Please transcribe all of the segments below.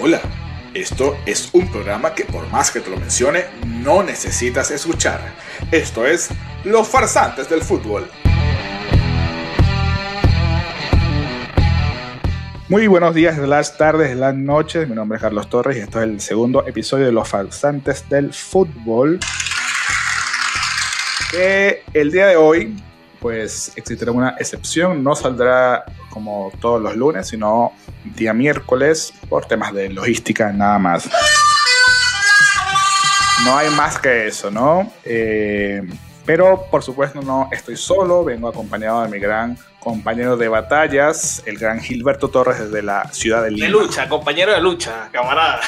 Hola, esto es un programa que por más que te lo mencione, no necesitas escuchar. Esto es Los farsantes del fútbol. Muy buenos días, las tardes, las noches. Mi nombre es Carlos Torres y esto es el segundo episodio de Los farsantes del fútbol. Que el día de hoy, pues existirá una excepción. No saldrá como todos los lunes, sino día miércoles por temas de logística nada más. No hay más que eso, ¿no? Eh, pero por supuesto no estoy solo, vengo acompañado de mi gran compañero de batallas, el gran Gilberto Torres desde la ciudad de Lima. De lucha, compañero de lucha, camarada.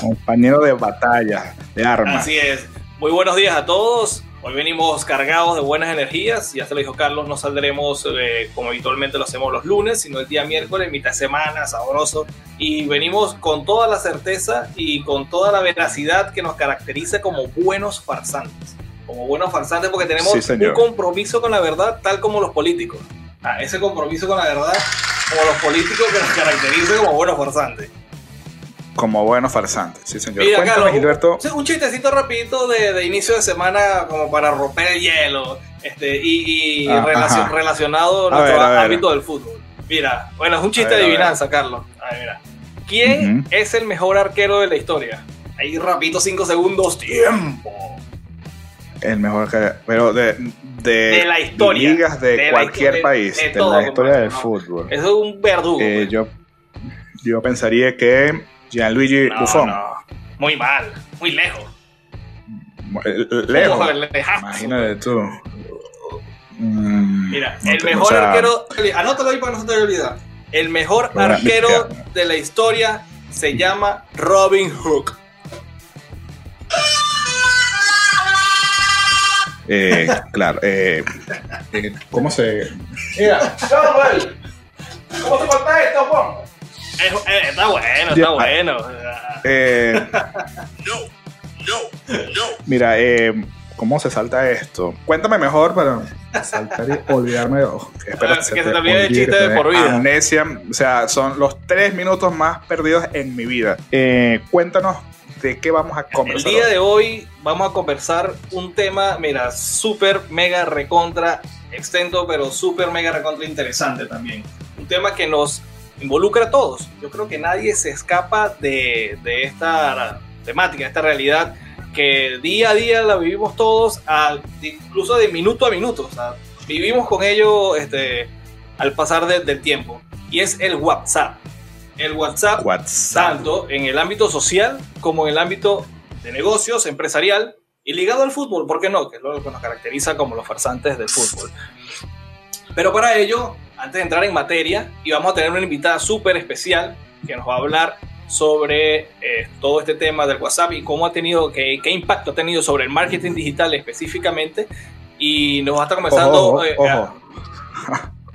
compañero de batalla, de armas. Así es. Muy buenos días a todos. Hoy venimos cargados de buenas energías, ya se lo dijo Carlos, no saldremos eh, como habitualmente lo hacemos los lunes, sino el día miércoles, mitad de semana, sabroso. Y venimos con toda la certeza y con toda la veracidad que nos caracteriza como buenos farsantes. Como buenos farsantes porque tenemos un compromiso con la verdad tal como los políticos. Ah, ese compromiso con la verdad como los políticos que nos caracteriza como buenos farsantes como buenos farsantes. Sí, señor. Cuéntame, Gilberto. Un, chistecito rapidito de, inicio de semana como para romper el hielo este, y, ah, relacionado a nuestro ámbito del fútbol. Mira, bueno, es un chiste de adivinanza, Carlos. A ver, mira. ¿Quién es el mejor arquero de la historia? Ahí rapidito, cinco segundos, tiempo. El mejor pero de, de, la historia. Ligas de, cualquier país, de, la historia del fútbol. Eso es un verdugo. Eh, pues. yo, yo pensaría que Gianluigi no, Buffon. No. Muy mal, muy lejos. Lejos. Imagínate tú. Mm, Mira, el mejor arquero. Anótalo ahí para no se te olvidar. El mejor arquero de la historia se llama Robin Hook. Eh, claro, eh, eh, ¿cómo se.? Mira, ¿cómo se corta esto, Juan? Eh, está bueno, está bueno. Eh, no, no, no. Mira, eh, ¿cómo se salta esto? Cuéntame mejor para saltar y olvidarme. Oh, espero que, se, te olvide el chiste de por vida. Amnesia, o sea, son los tres minutos más perdidos en mi vida. Eh, cuéntanos de qué vamos a conversar. El día de hoy vamos a conversar un tema, mira, súper, mega, recontra, extenso, pero súper, mega, recontra interesante también. Un tema que nos involucra a todos. Yo creo que nadie se escapa de, esta temática, de esta realidad que día a día la vivimos todos, incluso de minuto a minuto. vivimos con ello este, al pasar del tiempo. Y es el WhatsApp. El WhatsApp, tanto en el ámbito social como en el ámbito de negocios, empresarial y ligado al fútbol, ¿por qué no? Que es lo que nos caracteriza como los farsantes del fútbol. Pero para ello antes de entrar en materia, y vamos a tener una invitada súper especial que nos va a hablar sobre eh, todo este tema del WhatsApp y cómo ha tenido, qué, qué, impacto ha tenido sobre el marketing digital específicamente. Y nos va a estar comenzando. Ojo, ojo,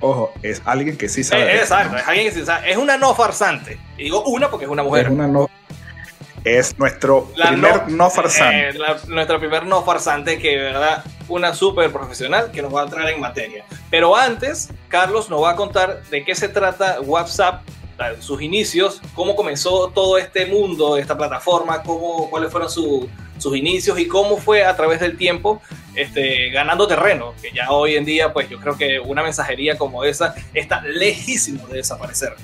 ojo. es alguien que sí sabe. Eh, exacto, es alguien que sí sabe. Es una no farsante. Y digo una porque es una mujer. Es una no es nuestro primer no, farsante. Eh, nuestro primer no farsante que, de verdad, una súper profesional que nos va a traer en materia. Pero antes, Carlos nos va a contar de qué se trata WhatsApp, sus inicios, cómo comenzó todo este mundo, esta plataforma, cómo, cuáles fueron sus inicios y cómo fue a través del tiempo este, ganando terreno, que ya hoy en día, pues yo creo que una mensajería como esa está lejísimo de desaparecer.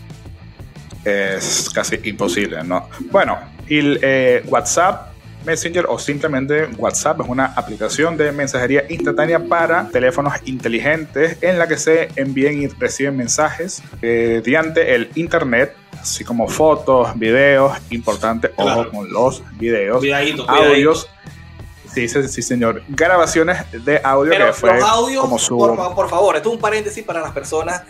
Es casi imposible, ¿no? Bueno, y eh, WhatsApp Messenger o simplemente WhatsApp es una aplicación de mensajería instantánea para teléfonos inteligentes en la que se envían y reciben mensajes eh, mediante el internet, así como fotos, videos, importante, ojo con los videos, audios. Sí, sí, señor. Grabaciones de audio que fue como su... por, por favor, esto es un paréntesis para las personas,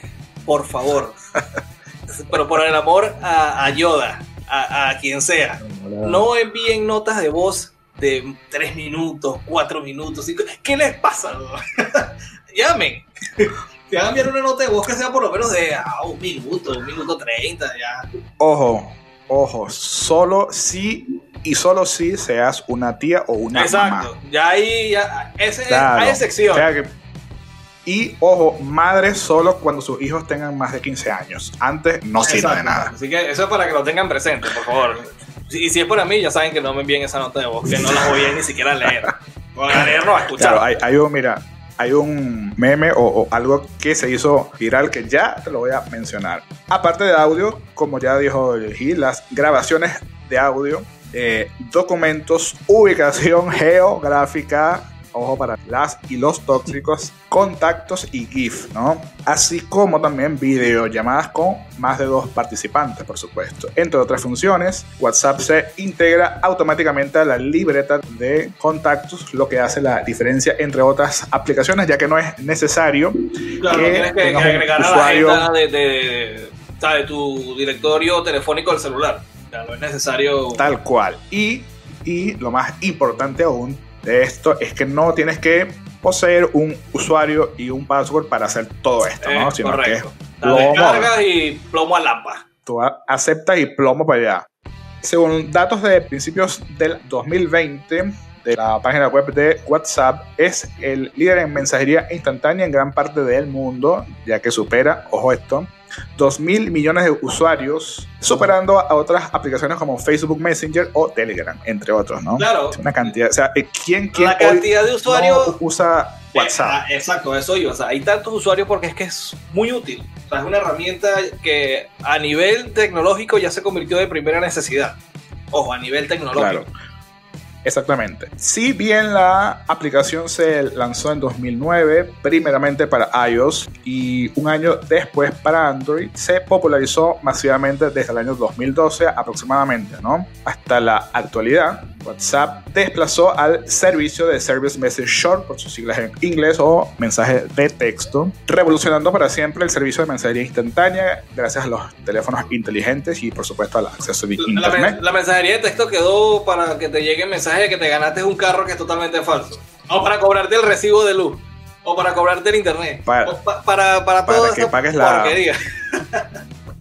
por favor. Pero por el amor a, a Yoda a, quien sea. No envíen notas de voz de 3 minutos, 4 minutos. ¿Qué les pasa? Llamen. Te van a enviar una nota de voz que sea por lo menos de ah, un minuto, un minuto 30, ya. Ojo, ojo, solo si y solo si seas una tía o una Exacto. Ya ahí, ya, ese, hay excepción. Y ojo, madre solo cuando sus hijos tengan más de 15 años. Antes no sirve de nada. Así que eso es para que lo tengan presente, por favor. Y si es para mí, ya saben que no me envíen esa nota de voz, que no la voy a ni siquiera leer. Voy a leer, no a escuchar. Claro, hay, hay un, mira, hay un meme o, o algo que se hizo viral que ya te lo voy a mencionar. Aparte de audio, como ya dijo Gil, las grabaciones de audio, eh, documentos, ubicación geográfica, ojo para las y los tóxicos, contactos y GIF, ¿no? Así como también videollamadas con más de dos participantes, por supuesto. Entre otras funciones, WhatsApp se integra automáticamente a la libreta de contactos, lo que hace la diferencia entre otras aplicaciones, ya que no es necesario Claro, que tienes que, agregar a la de, de tu directorio telefónico del celular. Ya no es necesario. Tal cual. Y, y lo más importante aún de esto es que no tienes que poseer un usuario y un password para hacer todo esto, ¿no? Sino correcto. que plomo, descargas y plomo al lámpara. tú a- aceptas y plomo para allá. Según datos de principios del 2020 de la página web de WhatsApp, es el líder en mensajería instantánea en gran parte del mundo, ya que supera, ojo esto, 2 mil millones de usuarios, superando a otras aplicaciones como Facebook Messenger o Telegram, entre otros, ¿no? Claro. Una cantidad, o sea, eh, ¿quién, quién La cantidad de usuarios. no usa WhatsApp? Eh, ah, exacto, eso iba. O sea, hay tantos usuarios porque es que es muy útil. O sea, es una herramienta que a nivel tecnológico ya se convirtió de primera necesidad. Ojo, a nivel tecnológico. Claro. Exactamente. Si bien la aplicación se lanzó en 2009, primeramente para iOS y un año después para Android, se popularizó masivamente desde el año 2012 aproximadamente, ¿no? Hasta la actualidad, WhatsApp desplazó al servicio de Service Message Short, por sus siglas en inglés, o mensaje de texto, revolucionando para siempre el servicio de mensajería instantánea gracias a los teléfonos inteligentes y por supuesto al acceso La, Internet. men- la mensajería de texto quedó para que te llegue el mensaje de que te ganaste un carro que es totalmente falso. O para cobrarte el recibo de luz. O para cobrarte el internet. Para- o pa- para, para, para toda que esa pagues la- porquería.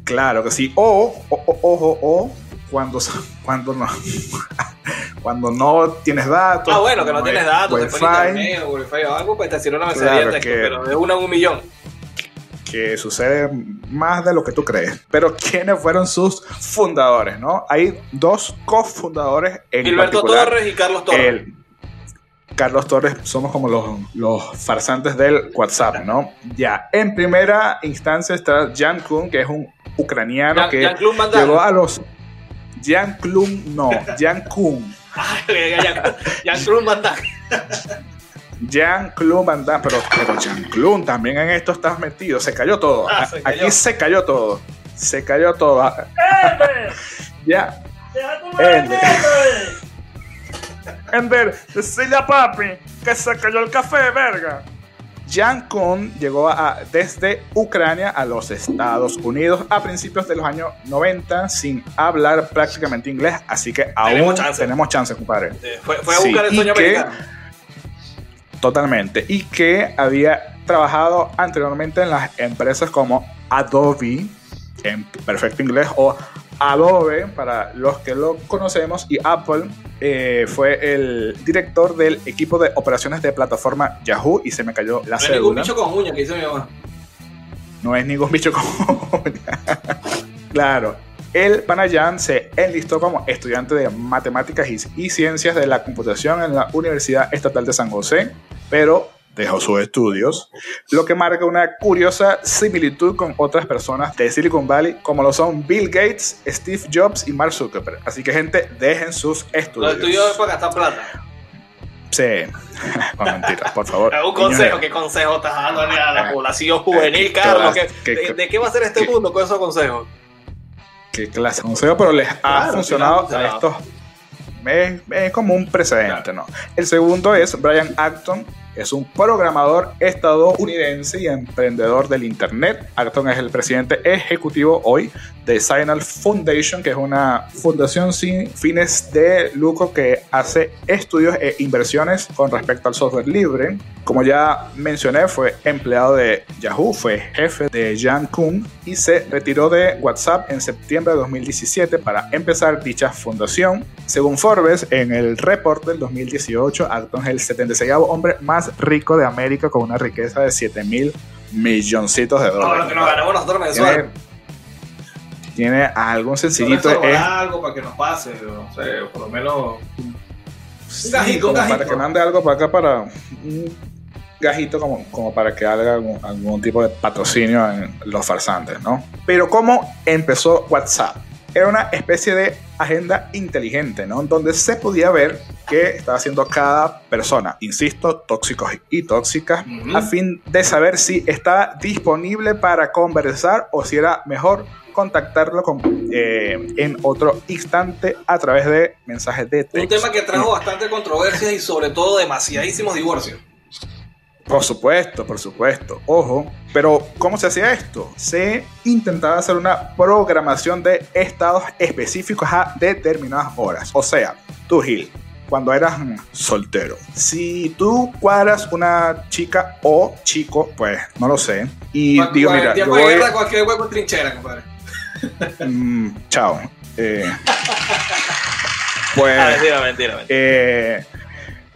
Claro que sí. O, o, o- ojo, o cuando, cuando no. Cuando no tienes datos. Ah, bueno, que no tienes datos, Wi-Fi, internet o wifi o algo, pues te sirve una mensajería Claro que- pero de una en un millón. Que sucede más de lo que tú crees. Pero ¿quiénes fueron sus fundadores, no? Hay dos cofundadores en Gilberto. Torres y Carlos Torres. El- Carlos Torres somos como los, los farsantes del WhatsApp, ¿no? Ya, en primera instancia está Jan Kuhn, que es un ucraniano Jan- que llegó a los... Jan Kuhn, no, Jan Kuhn. Jan manda. Jean-Claude Van Damme, pero, pero Jean-Claude también en esto estás metido, se cayó todo. Ah, se cayó. Aquí se cayó todo. Se cayó todo. Ah, Ya. ¡Deja tu! Ender, decile a papi que se cayó el café, verga. Jan Kuhn llegó a- desde Ucrania a los Estados Unidos a principios de los años 90 sin hablar prácticamente inglés, así que aún Tenemos chance. tenemos chance, compadre. Fue, fue a Sí, buscar el y sueño que- americano. Totalmente. Y que había trabajado anteriormente en las empresas como Adobe, en perfecto inglés, o Adobe, para los que lo conocemos, y Apple eh, fue el director del equipo de operaciones de plataforma Yahoo, y se me cayó la No hay ningún cédula. bicho con uña que mi mamá. No es ningún bicho como. claro. El Panayan se enlistó como estudiante de matemáticas y, ciencias de la computación en la Universidad Estatal de San José, pero dejó sus estudios, lo que marca una curiosa similitud con otras personas de Silicon Valley, como lo son Bill Gates, Steve Jobs y Mark Zuckerberg. Así que, gente, dejen sus Los estudios. estudios es para gastar plata. Sí, no mentiras, por favor. Un consejo, ¿qué consejo estás dando a la población juvenil, ¿Qué Carlos? vas- ¿Qué- qué- de, qué- de qué va a ser este mundo con esos consejos? Qué clase consejo, pero les ha Claro, funcionado sí, a estos. Es, es como un precedente, ¿no? El segundo es Brian Acton, es un programador estadounidense y emprendedor del Internet. Acton es el presidente ejecutivo hoy de Signal Foundation, que es una fundación sin fines de lucro que hace estudios e inversiones con respecto al software libre. Como ya mencioné, fue empleado de Yahoo, fue jefe de Jan Kuhn y se retiró de WhatsApp en septiembre de 2017 para empezar dicha fundación. Según Forbes, en el report del 2018, Acton es el 76 hombre más más rico de América con una riqueza de 7 mil milloncitos de dólares. Ahora que nos ganamos nosotros mensual. Tiene, tiene algo sencillito. Es, algo para que nos pase, no sé, por lo menos un gajito, un como para gajito. que mande algo para acá para un gajito como, como para que haga algún, algún tipo de patrocinio en los farsantes, ¿no? Pero ¿cómo empezó WhatsApp? Era una especie de agenda inteligente, ¿no? Donde se podía ver qué estaba haciendo cada persona, insisto, tóxicos y tóxicas, a fin de saber si está disponible para conversar o si era mejor contactarlo con, eh, en otro instante a través de mensajes de texto. Un tema que trajo bastante controversias y sobre todo demasiadísimos divorcios. Por supuesto, por supuesto. Ojo, pero ¿cómo se hacía esto? Se intentaba hacer una programación de estados específicos a determinadas horas. O sea, tú, Gil, cuando eras soltero, si tú cuadras una chica o chico, pues no lo sé, y digo, en mira, yo voy... guerra, cualquier hueco es trinchera, compadre. mm, chao. Eh, pues... Ah, mentira, mentira, mentira. Eh,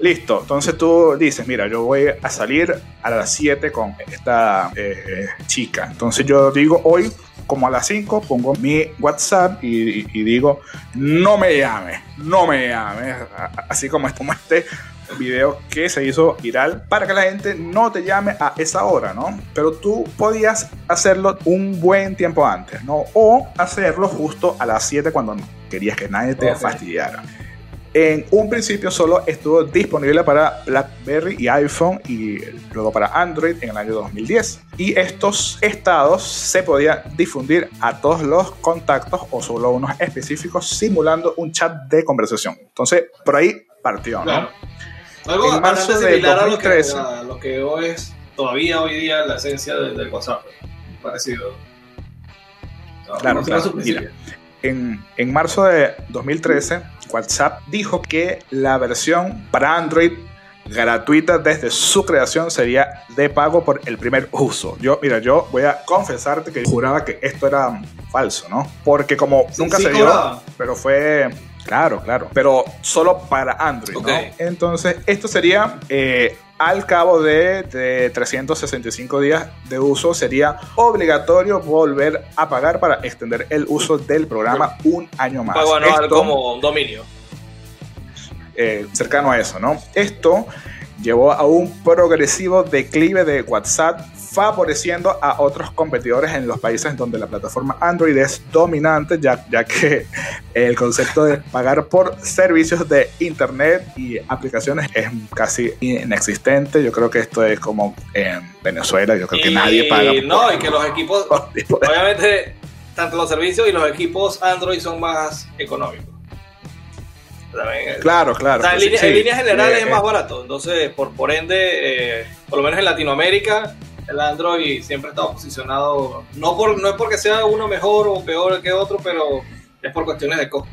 listo, entonces tú dices, mira, yo voy a salir a las 7 con esta eh, chica. Entonces yo digo, hoy, como a las 5, pongo mi WhatsApp y, y- y digo, no me llames, no me llames. Así como, como este video que se hizo viral para que la gente no te llame a esa hora, ¿no? Pero tú podías hacerlo un buen tiempo antes, ¿no? O hacerlo justo a las 7 cuando querías que nadie te fastidiara. En un principio solo estuvo disponible para BlackBerry y iPhone y luego para Android en el año 2010. Y estos estados se podían difundir a todos los contactos o solo unos específicos simulando un chat de conversación. Entonces, por ahí partió, ¿no? Claro. Algo En marzo a lo, que, 2013. a lo que hoy es todavía hoy día la esencia de- del WhatsApp. Parecido. No, Claro, claro. En, en marzo de 2013, WhatsApp dijo que la versión para Android gratuita desde su creación sería de pago por el primer uso. Yo, mira, yo voy a confesarte que juraba que esto era falso, ¿no? Porque como nunca sí se dio, pero fue... Claro, claro. Pero solo para Android. ¿no? Entonces, esto sería eh, al cabo de, de 365 días de uso, sería obligatorio volver a pagar para extender el uso del programa un año más. Pago anual Esto, como un dominio. eh, cercano a eso, ¿no? Esto llevó a un progresivo declive de WhatsApp, favoreciendo a otros competidores en los países donde la plataforma Android es dominante, ya, ya que el concepto de pagar por servicios de Internet y aplicaciones es casi inexistente. Yo creo que esto es como en Venezuela, yo creo que Y- nadie paga por No, y que los equipos, obviamente, tanto los servicios y los equipos Android son más económicos. También, Claro, claro. O sea, en, sí, sí. líneas generales Eh, es más barato. Entonces, por, por ende, eh, por lo menos en Latinoamérica, el Android siempre ha estado posicionado. No, por, no es porque sea uno mejor o peor que otro, pero es por cuestiones de costo.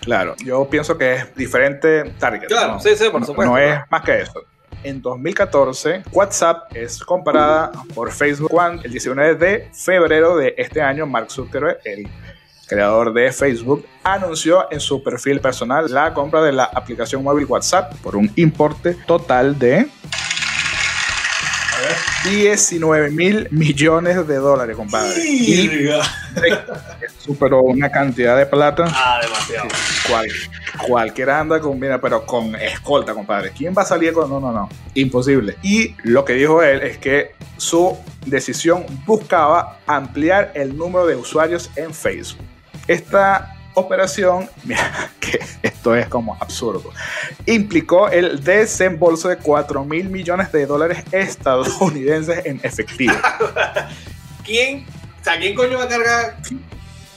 Claro, yo pienso que es diferente target. Claro, ¿no? sí, sí, por supuesto. No es más que eso. En 2014, WhatsApp es comparada por Facebook cuando el 19 de febrero de este año, Mark Zuckerberg, el creador de Facebook, anunció en su perfil personal la compra de la aplicación móvil WhatsApp por un importe total de 19 mil millones de dólares, compadre. Y superó una cantidad de plata Ah, demasiado. cual, cualquiera anda con, mira, pero con escolta, compadre. ¿Quién va a salir con.? No, no, no. Imposible. Y lo que dijo él es que su decisión buscaba ampliar el número de usuarios en Facebook. Esta operación, mira, que esto es como absurdo, implicó el desembolso de 4 mil millones de dólares estadounidenses en efectivo. ¿Quién, o sea, ¿quién coño va a cargar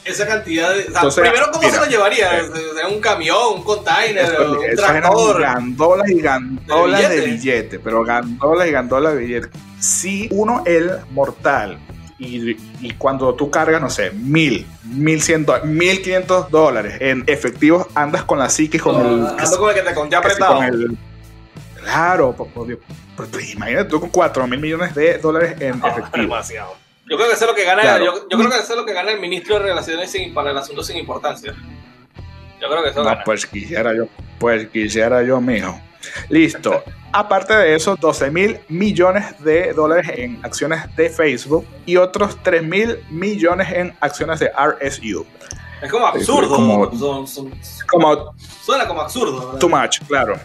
esa cantidad de. O sea, Entonces, primero, ¿cómo mira, se lo llevaría? eh, ¿En un camión, un container, Eso- un tractor? gandolas y gandolas ¿De de billete? pero gandolas y gandolas de billete. Si uno, el mortal, y, y cuando tú cargas, no sé, mil, mil cien, mil quinientos dólares en efectivos, andas con la psique con el. Ando con el que te conté apretado. con el- Claro, por, por Dios. Pues, imagínate tú con 4 mil millones de dólares en Ah, efectivo. demasiado. Yo creo que eso es lo que gana, Claro. yo, yo creo que eso es lo que gana el ministro de Relaciones sin, para el asunto sin importancia. Yo creo que eso No, gana. pues quisiera yo, pues quisiera yo, mijo. Listo. Aparte de eso, 12 mil millones de dólares en acciones de Facebook y otros 3 mil millones en acciones de RSU. Es como absurdo. Como- son- son- Como suena como absurdo. ¿verdad? too much, claro.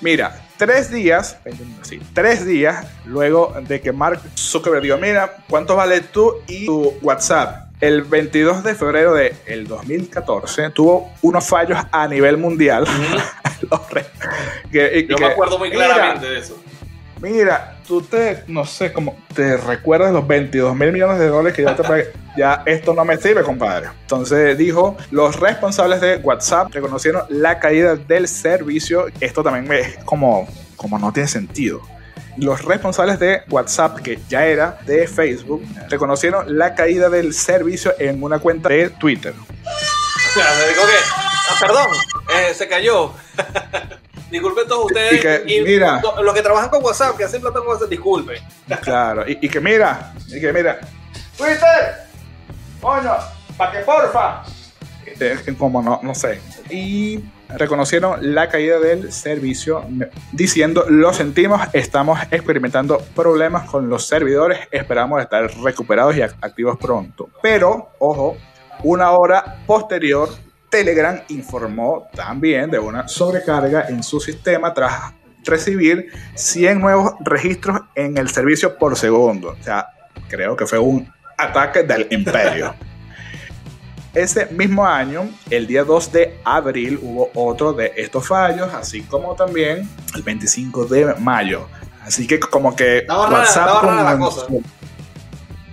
Mira, tres días, sí, tres días luego de que Mark Zuckerberg dijo, mira, ¿cuánto vale tú y tu WhatsApp? El 22 de febrero del el 2014 tuvo unos fallos a nivel mundial. Que- y Yo que, me acuerdo muy mira, claramente de eso. Mira, tú te, no sé, como te recuerdas los 22 mil millones de dólares que ya te pagué? Ya esto no me sirve, compadre. Entonces dijo, los responsables de WhatsApp reconocieron la caída del servicio. Esto también me- es como, como no tiene sentido. Los responsables de WhatsApp, que ya era de Facebook, reconocieron la caída del servicio en una cuenta de Twitter. Mira, me dijo que. Ah, perdón, eh, se cayó. Disculpen todos ustedes. Y que, mira. los que trabajan con WhatsApp, que hacen plata con WhatsApp, disculpen. Claro, y, y que mira, y que mira, Twitter, coño, pa' que porfa. Eh, como no, no sé. Y reconocieron la caída del servicio diciendo, lo sentimos, estamos experimentando problemas con los servidores, esperamos estar recuperados y act- activos pronto. Pero, ojo, una hora posterior, Telegram informó también de una sobrecarga en su sistema tras recibir 100 nuevos registros en el servicio por segundo. O sea, creo que fue un ataque del imperio. Ese mismo año, el día 2 de abril, hubo otro de estos fallos, así como también el 25 de mayo. Así que como que rara- estaba rara la cosa.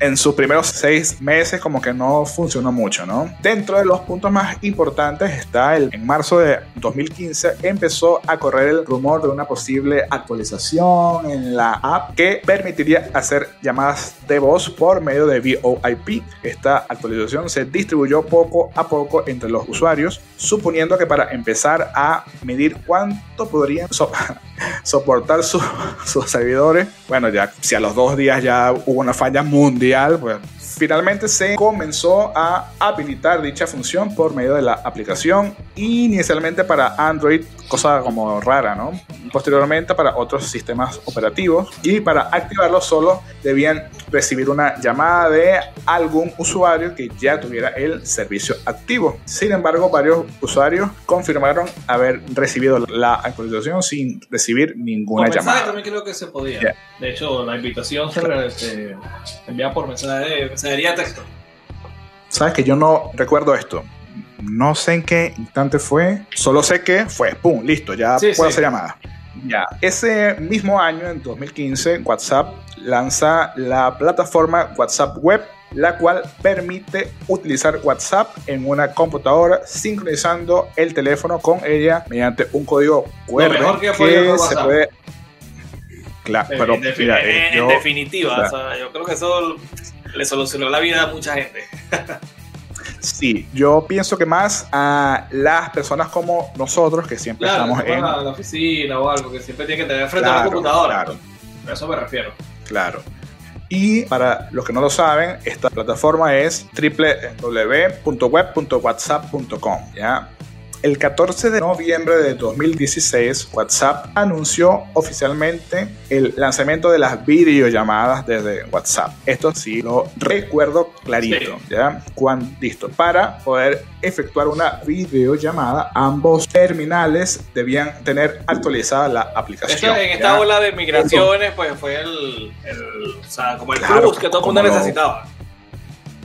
En sus primeros seis meses como que no funcionó mucho, ¿no? Dentro de los puntos más importantes está el en marzo de 2015 empezó a correr el rumor de una posible actualización en la app que permitiría hacer llamadas de voz por medio de VoIP. Esta actualización se distribuyó poco a poco entre los usuarios, suponiendo que para empezar a medir cuánto podrían so- soportar su- sus servidores, bueno, ya si a los dos días ya hubo una falla mundial, pues finalmente se comenzó a habilitar dicha función por medio de la aplicación inicialmente para Android, cosa como rara, ¿no? Posteriormente para otros sistemas operativos y para activarlo solo debían recibir una llamada de algún usuario que ya tuviera el servicio activo. Sin embargo, varios usuarios confirmaron haber recibido la actualización sin recibir ninguna Por mensaje llamada. también creo que se podía. Yeah. De hecho, la invitación se, se envía por mensaje, mensajería de texto. Sabes que yo no recuerdo esto. No sé en qué instante fue. Solo sé que fue. ¡Pum! Listo. Ya Sí, puedo sí. hacer llamada. Ya. Ese mismo año, en 2015, WhatsApp lanza la plataforma WhatsApp Web, la cual permite utilizar WhatsApp en una computadora sincronizando el teléfono con ella mediante un código QR que hacer se puede. Claro, pero en, mira, en- eh, en yo- definitiva, o o sea, sea, yo creo que eso le solucionó la vida a mucha gente. Sí, yo pienso que más a las personas como nosotros que siempre Claro, estamos en... a la oficina o algo, que siempre tiene que tener frente a la computadora. claro. A eso me refiero. Claro. Y para los que no lo saben, esta plataforma es www.web.whatsapp.com. ¿ya? El 14 de noviembre de 2016, WhatsApp anunció oficialmente el lanzamiento de las videollamadas desde WhatsApp. Esto sí lo recuerdo clarito, Sí. ¿ya? Cuando, listo. Para poder efectuar una videollamada, ambos terminales debían tener actualizada la aplicación. Esto, en esta ¿ya? ola de migraciones, pues fue el, el- o sea, como el Claro, plus que todo el mundo como lo-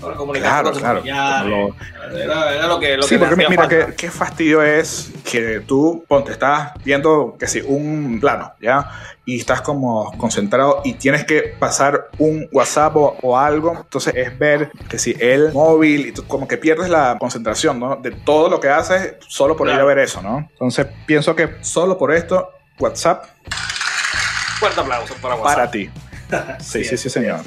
Claro, claro, familiares. Era, era lo que, lo Sí, que porque mira, qué, qué fastidio es que tú, ponte, estás viendo, que sí, un plano, ¿ya? Y estás como concentrado y tienes que pasar un WhatsApp o, o algo. Entonces es ver que si el móvil, y tú como que pierdes la concentración, ¿no? De todo lo que haces solo por ir a Claro. ver eso, ¿no? Entonces pienso que solo por esto, WhatsApp Fuerte aplauso para WhatsApp. para ti. Sí, sí, sí, señor.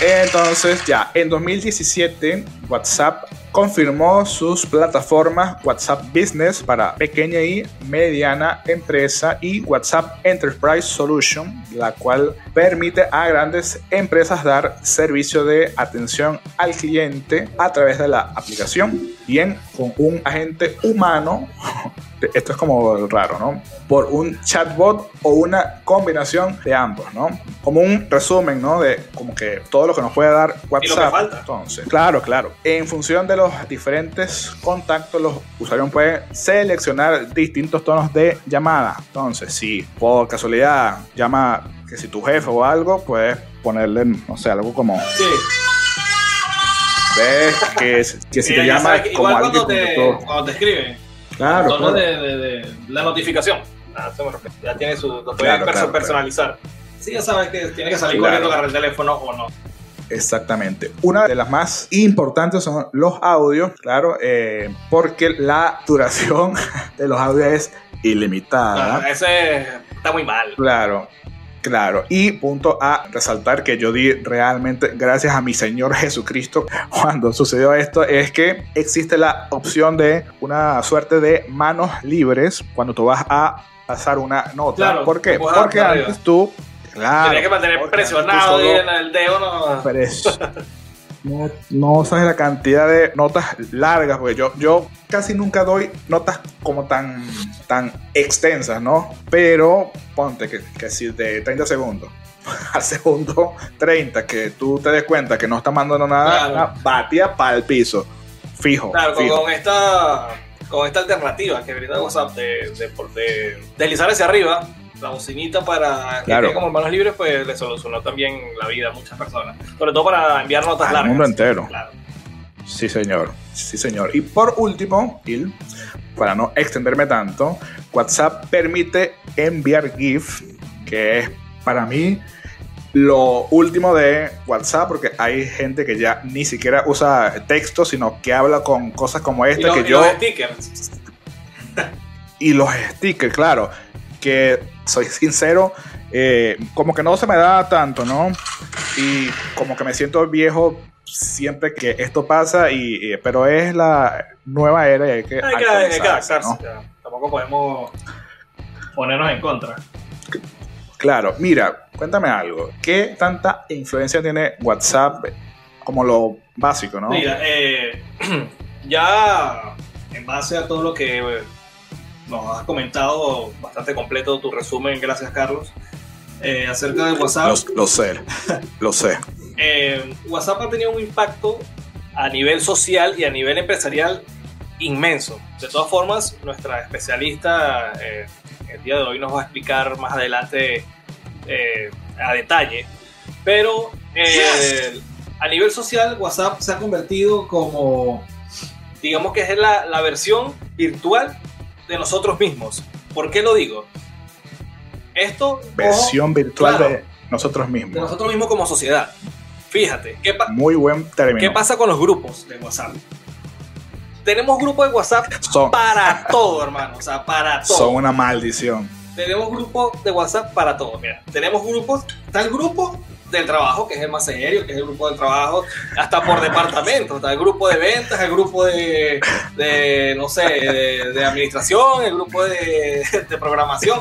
Entonces, ya, en 2017, WhatsApp confirmó sus plataformas WhatsApp Business para pequeña y mediana empresa y WhatsApp Enterprise Solution, la cual permite a grandes empresas dar servicio de atención al cliente a través de la aplicación, bien con un agente humano esto es como raro, ¿no? Por un chatbot o una combinación de ambos, ¿no? Como un resumen, ¿no? De como que todo lo que nos puede dar WhatsApp. falta. Entonces, claro, claro. En función de los diferentes contactos, los usuarios pueden seleccionar distintos tonos de llamada. Entonces, si por casualidad llama que si tu jefe o algo, puedes ponerle, no sé, algo como... Sí. ¿Ves? Que, que si Mira, te llama como igual alguien cuando te, con tu- cuando te escriben, Claro, tono claro. de, de- de la notificación. Ah. Ya tiene su. Lo Claro, claro, personalizar. Sí, ya sabes que tiene que salir Claro. corriendo, agarrar el teléfono o no. Exactamente. Una de las más importantes son los audios, claro, eh, porque la duración de los audios es ilimitada. Ah, ese está muy mal. Claro, claro. Y punto a resaltar que yo di realmente gracias a mi Señor Jesucristo cuando sucedió esto es que existe la opción de una suerte de manos libres cuando tú vas a pasar una nota. Claro, ¿Por qué? Porque antes arriba. tú... Claro, Tienes que mantener presionado solo- en el dedo. No. no, no sabes la cantidad de notas largas, porque yo, yo casi nunca doy notas como tan, tan extensas, ¿no? Pero ponte que, que si de 30 segundos al segundo 30, que tú te des cuenta que no está mandando nada, Claro. para el piso. Fijo. Claro, fijo. con esta con esta alternativa que brinda WhatsApp de, de, de deslizar hacia arriba la bocinita para que Claro. como manos libres, pues le solucionó también la vida a muchas personas. Sobre todo para enviar notas Al largas. mundo entero. Claro. Sí, señor. Sí, señor. Y por último, Il, para no extenderme tanto, WhatsApp permite enviar GIF, que es para mí lo último de WhatsApp, porque hay gente que ya ni siquiera usa texto, sino que habla con cosas como Y, esta los- que y yo... los stickers. Y los stickers, claro, que soy sincero, eh, como que no se me da tanto, ¿no? Y como que me siento viejo siempre que esto pasa, y, y- pero es la nueva era y hay que... Hay que, hay que actualizarse, adaptarse. Tampoco podemos ponernos en contra. Claro, mira, cuéntame algo. ¿Qué tanta influencia tiene WhatsApp como lo básico, no? Mira, eh, ya en base a todo lo que eh, nos has comentado, bastante completo tu resumen, gracias Carlos, eh, acerca de WhatsApp. Lo, lo sé, lo sé. Eh, WhatsApp ha tenido un impacto a nivel social y a nivel empresarial inmenso. De todas formas, nuestra especialista eh, el día de hoy nos va a explicar más adelante eh, a detalle. Pero eh, a nivel social, WhatsApp se ha convertido como, digamos que es la, la versión virtual de nosotros mismos. ¿Por qué lo digo? Esto Versión virtual claro. de nosotros de mismos. nosotros mismos como sociedad. Fíjate, ¿qué, pa- Muy buen término. ¿Qué pasa con los grupos de WhatsApp? Tenemos grupos de WhatsApp Son, para todo, hermano. O sea, para todo. son una maldición. Tenemos grupos de WhatsApp para todo. Mira, tenemos grupos. Está el grupo del trabajo, que es el más serio, que es el grupo del trabajo, hasta por departamento. Está el grupo de ventas, el grupo de, de no sé, de, de administración, el grupo de, de programación.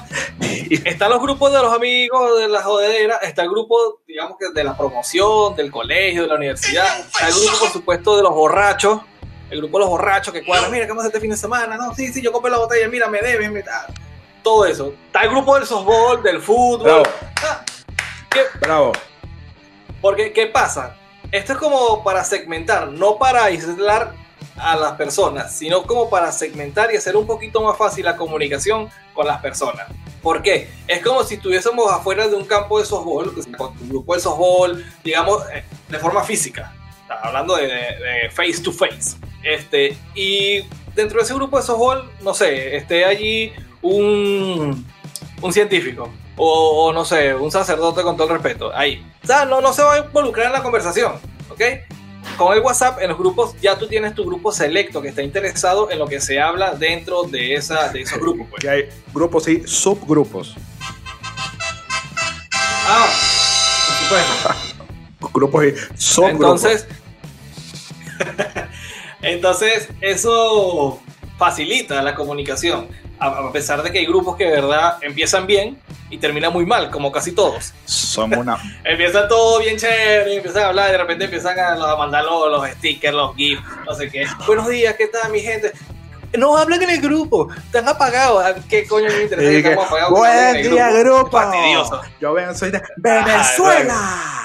Están los grupos de los amigos, de la jodedera, está el grupo, digamos que de la promoción, del colegio, de la universidad, está el grupo, por supuesto, de los borrachos, el grupo de los borrachos que cuadran, mira, ¿qué vamos a hacer este fin de semana? No, sí, sí, yo compré la botella, mira, me deben, me da. Todo eso. Está el grupo del softball, del fútbol. Bravo, Ah, bravo. Porque, ¿qué pasa? Esto es como para segmentar, no para aislar a las personas, sino como para segmentar y hacer un poquito más fácil la comunicación con las personas. ¿Por qué? Es como si estuviésemos afuera de un campo de softball, es un grupo de softball, digamos, eh, de forma física. Hablando de, de face to face. Este, y dentro de ese grupo de softball, no sé, esté allí un, un científico. O, o, no sé, un sacerdote con todo el respeto. Ahí. O sea, no, no se va a involucrar en la conversación. ¿Ok? Con el WhatsApp, en los grupos, ya tú tienes tu grupo selecto que está interesado en lo que se habla dentro de, esa, de esos grupos. Pues. Que hay grupos y subgrupos. Ah, supuesto. Grupos y subgrupos. Entonces, Entonces, eso facilita la comunicación. A, pesar de que hay grupos que de verdad empiezan bien y terminan muy mal, como casi todos. Somos una. empiezan todo bien chévere, empiezan a hablar y de repente empiezan a, mandar los, los, stickers, los GIFs, no sé qué. Buenos días, ¿qué tal, mi gente? No hablan en el grupo, están apagados. Ah, ¿Qué coño me interesa? Que estamos apagados. Buen día, grupo. Fastidioso. Yo vengo, soy de Venezuela.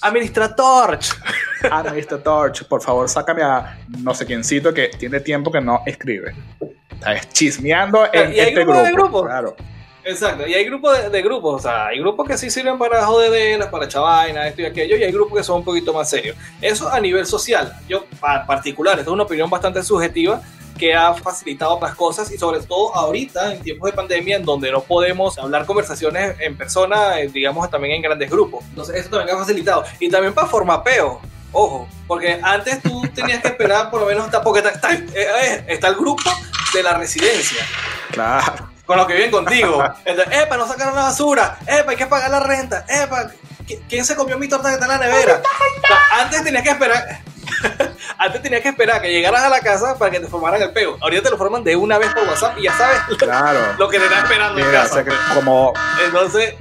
Administra Torch. Administra Torch, por favor, sácame a no sé quiéncito que tiene tiempo que no escribe. Está chismeando en ¿Y hay este grupo. Grupo? Claro. Exacto, y hay grupos de, grupos, o sea, hay grupos que sí sirven para jodederas, para chavaina, esto y aquello, y hay grupos que son un poquito más serios. Eso a nivel social, yo particular, esto es una opinión bastante subjetiva, que ha facilitado otras cosas y sobre todo ahorita en tiempos de pandemia en donde no podemos hablar conversaciones en persona, eh, digamos también en grandes grupos. Entonces eso también ha facilitado. Y también para formapeo. Ojo, porque antes tú tenías que esperar por lo menos hasta porque está, eh, eh, está, el grupo de la residencia. Claro. Con los que viven contigo. Entonces, epa, no sacaron la basura. Epa, hay que pagar la renta. Epa, ¿quién se comió mi torta que está en la nevera? antes tenías que esperar antes tenías que esperar que llegaras a la casa para que te formaran el pego. Ahorita te lo forman de una vez por WhatsApp y ya sabes lo que te está esperando en casa. Pues. como, Entonces,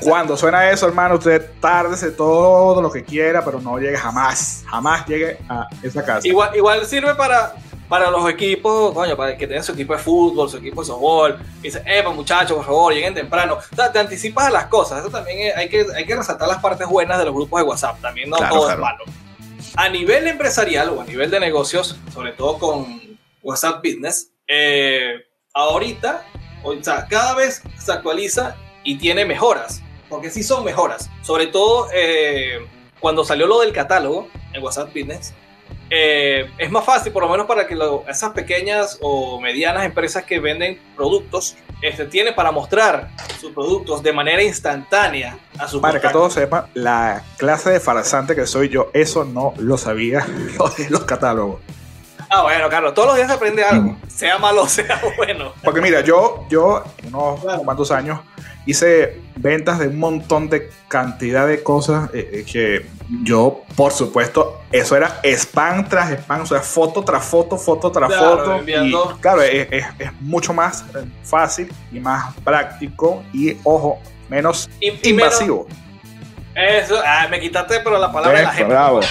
cuando suena eso, hermano, usted tárdese todo lo que quiera, pero no llegue jamás, jamás llegue a esa casa. Igual, igual sirve para para los equipos, coño, para que tengan su equipo de fútbol, su equipo de softball, y dice, eh, muchachos, por favor, lleguen temprano. O sea, te anticipas a las cosas. Eso también hay, que, hay que resaltar las partes buenas de los grupos de WhatsApp. También no todo es malo a nivel empresarial o a nivel de negocios, sobre todo con WhatsApp Business, eh, ahorita, o sea, cada vez se actualiza y tiene mejoras, porque sí son mejoras. Sobre todo eh, cuando salió lo del catálogo en WhatsApp Business, eh, es más fácil, por lo menos para que esas pequeñas o medianas empresas que venden productos, este, tiene para mostrar sus productos de manera instantánea a sus Para que todos sepan, la clase de farsante que soy yo, eso no lo sabía los, los catálogos. Ah, bueno, Carlos, todos los días se aprende algo, sea malo o sea bueno. Porque mira, yo, yo, unos cuantos años, hice ventas de un montón de cantidad de cosas eh, eh, que yo, por supuesto, eso era spam tras spam, o sea, foto tras foto, foto tras foto. Y claro, es, mucho más fácil y más práctico y, ojo, menos invasivo. eso, ah, me quitaste, pero la palabra de la gente. Bravo.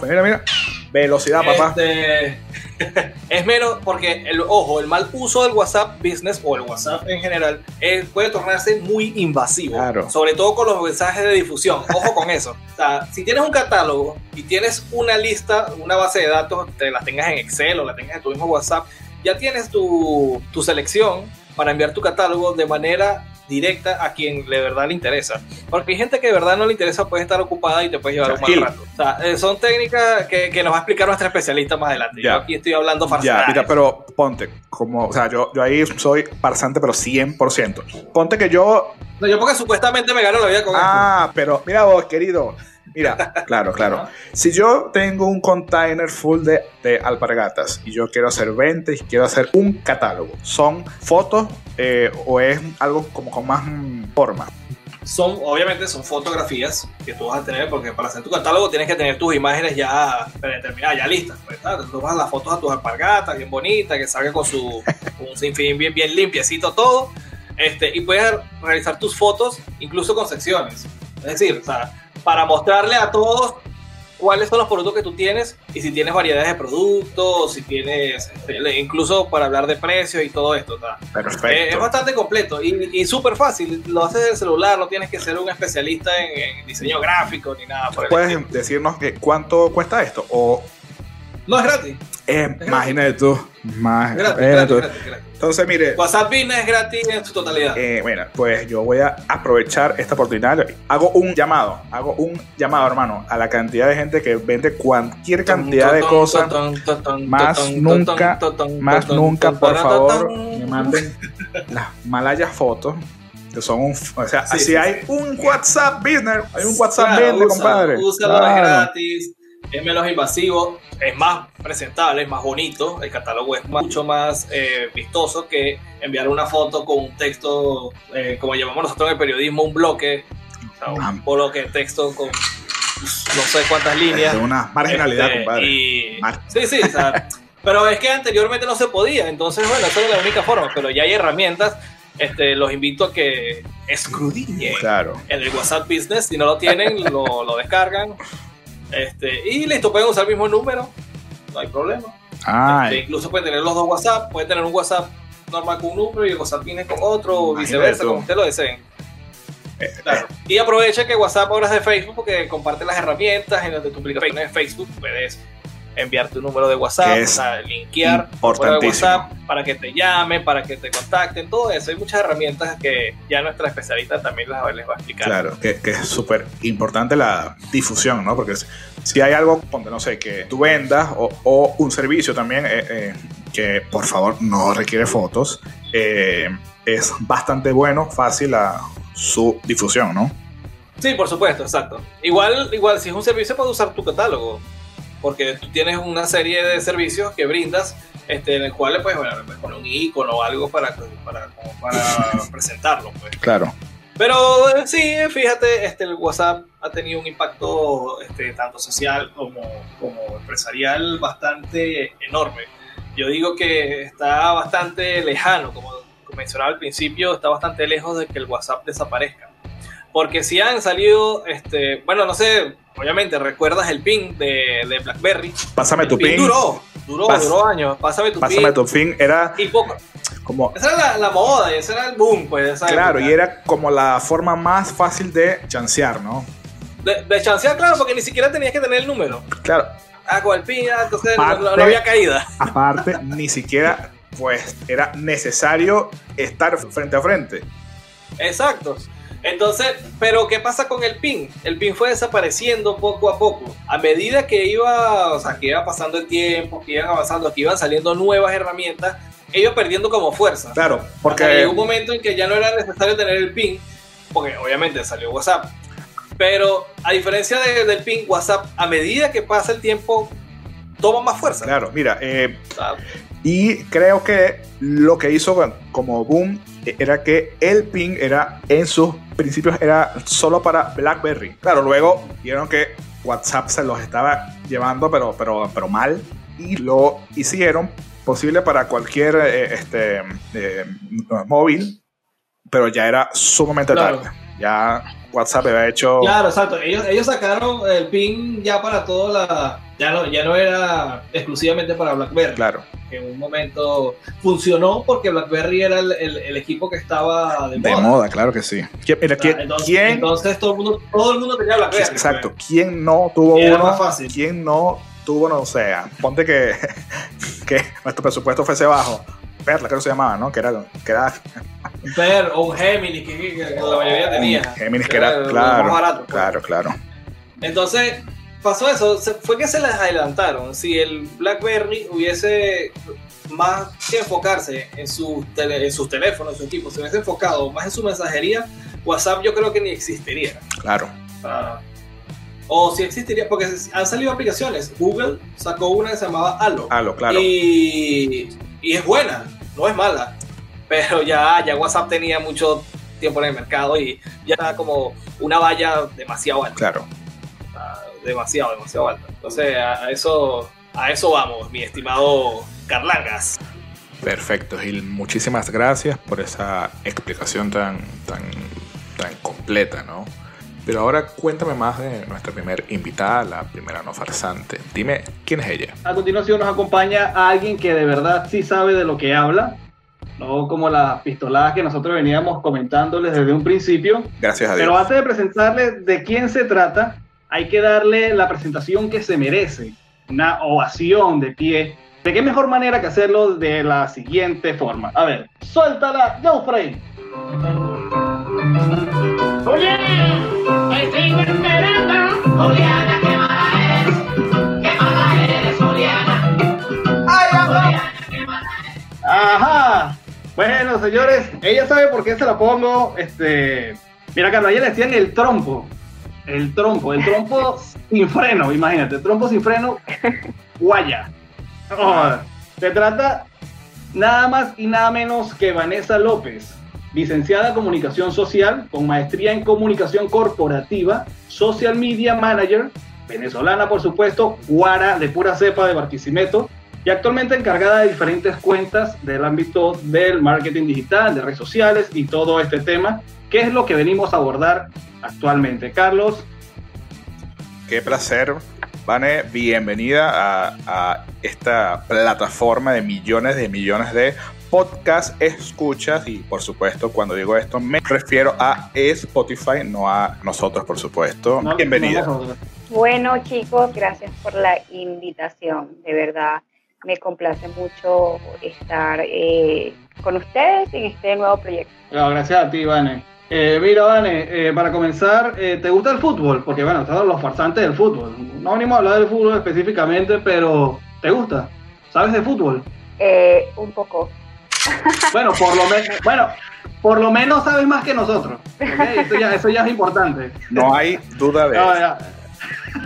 Pues mira, mira. Velocidad, papá. Este, es menos porque, el, ojo, el mal uso del WhatsApp Business o el WhatsApp en general eh, puede tornarse muy invasivo. Sobre todo con los mensajes de difusión. Ojo con eso. O sea, si tienes un catálogo y tienes una lista, una base de datos, te la tengas en Excel o la tengas en tu mismo WhatsApp, ya tienes tu, tu selección para enviar tu catálogo de manera directa a quien de verdad le interesa. Porque hay gente que de verdad no le interesa, puede estar ocupada y te puede llevar un mal rato. O sea, eh, son técnicas que, que, nos va a explicar nuestra especialista más adelante. Yo aquí estoy hablando farsante. Ya, mira, pero ponte, como, o sea, yo, yo ahí soy farsante, pero 100%. Ponte que yo... No, yo porque supuestamente me gano la vida con Ah, pero mira vos, querido, Mira, claro, claro. Si yo tengo un container full de, de alpargatas y yo quiero hacer ventas y quiero hacer un catálogo, ¿son fotos eh, o es algo como con más forma? Son, obviamente, son fotografías que tú vas a tener, porque para hacer tu catálogo tienes que tener tus imágenes ya predeterminadas, ya listas. Pues, tú vas las fotos a tus alpargatas, bien bonitas, que salga con su, con sinfín bien, bien limpiecito todo. Este, y puedes realizar tus fotos incluso con secciones. Es decir, para mostrarle a todos cuáles son los productos que tú tienes y si tienes variedades de productos, si tienes, este, incluso para hablar de precios y todo esto. Perfecto. Eh, es bastante completo y, y súper fácil. Lo haces en el celular, no tienes que ser un especialista en, diseño gráfico ni nada. Por ¿Puedes decirnos que cuánto cuesta esto? O... No es gratis. Eh, imagínate tú. Más, gratis, gratis, gratis, Entonces, mire. WhatsApp Business es gratis en su totalidad. Eh, bueno, pues yo voy a aprovechar esta oportunidad. Hago un llamado, hago un llamado, hermano, a la cantidad de gente que vende cualquier cantidad de cosas. Más nunca, más nunca, por favor, me manden las malayas fotos que son un, o sea, si hay un WhatsApp business, hay un WhatsApp business, compadre. Úsalo, gratis es menos invasivo, es más presentable, es más bonito, el catálogo es mucho más eh, vistoso que enviar una foto con un texto, eh, como llamamos nosotros en el periodismo, un bloque, o sea, un bloque de texto con no sé cuántas líneas. Es una marginalidad, Este, compadre. y- Mar- Sí, sí, o sea, pero es que anteriormente no se podía, entonces bueno, esa era la única forma, pero ya hay herramientas, este, los invito a que escudriñen Claro. en el WhatsApp Business, si no lo tienen, lo, lo descargan, este, y listo, pueden usar el mismo número, no hay problema. Este, incluso pueden tener los dos WhatsApp, pueden tener un WhatsApp normal con un número y el WhatsApp viene con otro, o viceversa, tú. como ustedes lo deseen. eh, Claro. Y aprovecha que WhatsApp ahora es de Facebook porque comparte las herramientas en donde tu aplicación es Facebook, puedes enviar tu número de WhatsApp, o sea, linkear tu número de. WhatsApp para que te llamen, para que te contacten, todo eso. Hay muchas herramientas que ya nuestra especialista también las, les va a explicar. Claro, que, que es súper importante la difusión, ¿no? Porque si- hay algo, ponte, no sé, que tú vendas o, o un servicio también eh, eh, que por favor no requiere fotos, eh, es bastante bueno, fácil la, su difusión, ¿no? Sí, por supuesto, exacto. Igual, igual si es un servicio puedes usar tu catálogo, porque tú tienes una serie de servicios que brindas, este, en el cual pues, bueno, poner un icono o algo para, para, como para presentarlo. Pues. Claro. Pero eh, sí, fíjate, este, el WhatsApp ha tenido un impacto este, tanto social como, como empresarial bastante enorme. Yo digo que está bastante lejano, como mencionaba al principio, está bastante lejos de que el WhatsApp desaparezca. Porque si han salido, este, bueno, no sé, obviamente recuerdas el ping de, de BlackBerry. Pásame El tu pin. Duró, duró, Pas- duró años. Pásame tu Pásame pin. tu pin. Era Y poco. como. Esa era la, la moda y ese era el boom, pues. Claro, época. y era como la forma más fácil de chancear, ¿no? De, de chancear, claro, porque ni siquiera tenías que tener el número. Claro, Ah, con el pin, ah, entonces no había caída. aparte, ni siquiera pues era necesario estar frente a frente. Exacto. Entonces, pero ¿qué pasa con el pin? El pin fue desapareciendo poco a poco. A medida que iba, o sea, que iba pasando el tiempo, que iban avanzando, que iban saliendo nuevas herramientas, iba perdiendo como fuerza. Claro, porque llegó un momento en que ya no era necesario tener el pin, porque obviamente salió WhatsApp. Pero a diferencia de- del pin, WhatsApp, a medida que pasa el tiempo, toma más fuerza. Claro, mira, eh, y creo que lo que hizo como boom eh, era que el ping era en sus principios era solo para BlackBerry. Claro, luego vieron que WhatsApp se los estaba llevando, pero, pero, pero mal, y lo hicieron posible para cualquier eh, este, eh, móvil, pero ya era sumamente Claro. tarde. Ya WhatsApp había hecho... Claro, exacto. Ellos, ellos sacaron el pin ya para toda la. Ya no, ya no era exclusivamente para BlackBerry. Claro, Que en un momento funcionó porque BlackBerry era el, el- el equipo que estaba de, de moda. moda, claro que sí. ¿Quién- mira, O sea, ¿quién- entonces, quién- entonces todo el mundo, todo el mundo tenía BlackBerry. Exacto. ¿Quién no tuvo Era uno? más fácil. ¿Quién no tuvo uno? O sea, ponte que, que nuestro presupuesto fuese bajo. Perla, creo que se llamaba, ¿no? Que era, que era. Per o un Gemini que, que- que la mayoría tenía. Géminis, que era, claro, más barato, pues. claro, claro. Entonces, pasó eso. Fue que se les adelantaron. Si el BlackBerry hubiese más que enfocarse en, sus en sus teléfonos, en su equipo, se hubiese enfocado más en su mensajería, WhatsApp yo creo que ni existiría. Claro, Ah, o si existiría, porque han salido aplicaciones. Google sacó una que se llamaba Halo. Halo, claro. Y, y es buena, no es mala. Pero ya, ya WhatsApp tenía mucho tiempo en el mercado y ya estaba como una valla demasiado alta. Claro. Ah, demasiado, demasiado alta. Entonces, a, a eso, a eso vamos, mi estimado Carlangas. Perfecto, Gil. Muchísimas gracias por esa explicación tan, tan, tan completa, ¿no? Pero ahora cuéntame más de nuestra primera invitada, la primera no farsante. Dime, ¿quién es ella? A continuación nos acompaña a alguien que de verdad sí sabe de lo que habla, no como las pistoladas que nosotros veníamos comentándoles desde un principio. Gracias a Dios. Pero antes de presentarles de quién se trata, hay que darle la presentación que se merece, una ovación de pie. ¿De qué mejor manera que hacerlo de la siguiente forma? A ver, suéltala, Geoffrey. Juliana, esperando. Juliana, qué mala eres. Qué mala eres, Juliana. Juliana, qué mala eres. Ajá. Bueno, señores, ella sabe por qué se la pongo. Este, mira, Carlos, ella le decían el trompo. El trompo, el trompo sin freno, imagínate, el trompo sin freno, guaya. Oh, se trata nada más y nada menos que Vanessa López. Licenciada en Comunicación Social, con maestría en Comunicación Corporativa, Social Media Manager, venezolana por supuesto, guara de pura cepa de Barquisimeto, y actualmente encargada de diferentes cuentas del ámbito del marketing digital, de redes sociales y todo este tema, que es lo que venimos a abordar actualmente. Carlos. Qué placer. Vane, bienvenida a, a esta plataforma de millones de millones de podcast escuchas y por supuesto cuando digo esto me refiero a Spotify, no a nosotros por supuesto. No, Bienvenida. no, no, no. Bueno, chicos, gracias por la invitación. De verdad, me complace mucho estar eh, con ustedes en este nuevo proyecto. No, gracias a ti, Vane. Eh, mira, Vane, eh, para comenzar, eh, ¿te gusta el fútbol? Porque, bueno, estamos los farsantes del fútbol. No venimos a hablar del fútbol específicamente, pero ¿te gusta? ¿Sabes de fútbol? Eh, un poco. Bueno, por lo menos, bueno, por lo menos sabes más que nosotros. Eso, ya, eso ya es importante. No hay duda de No, eso.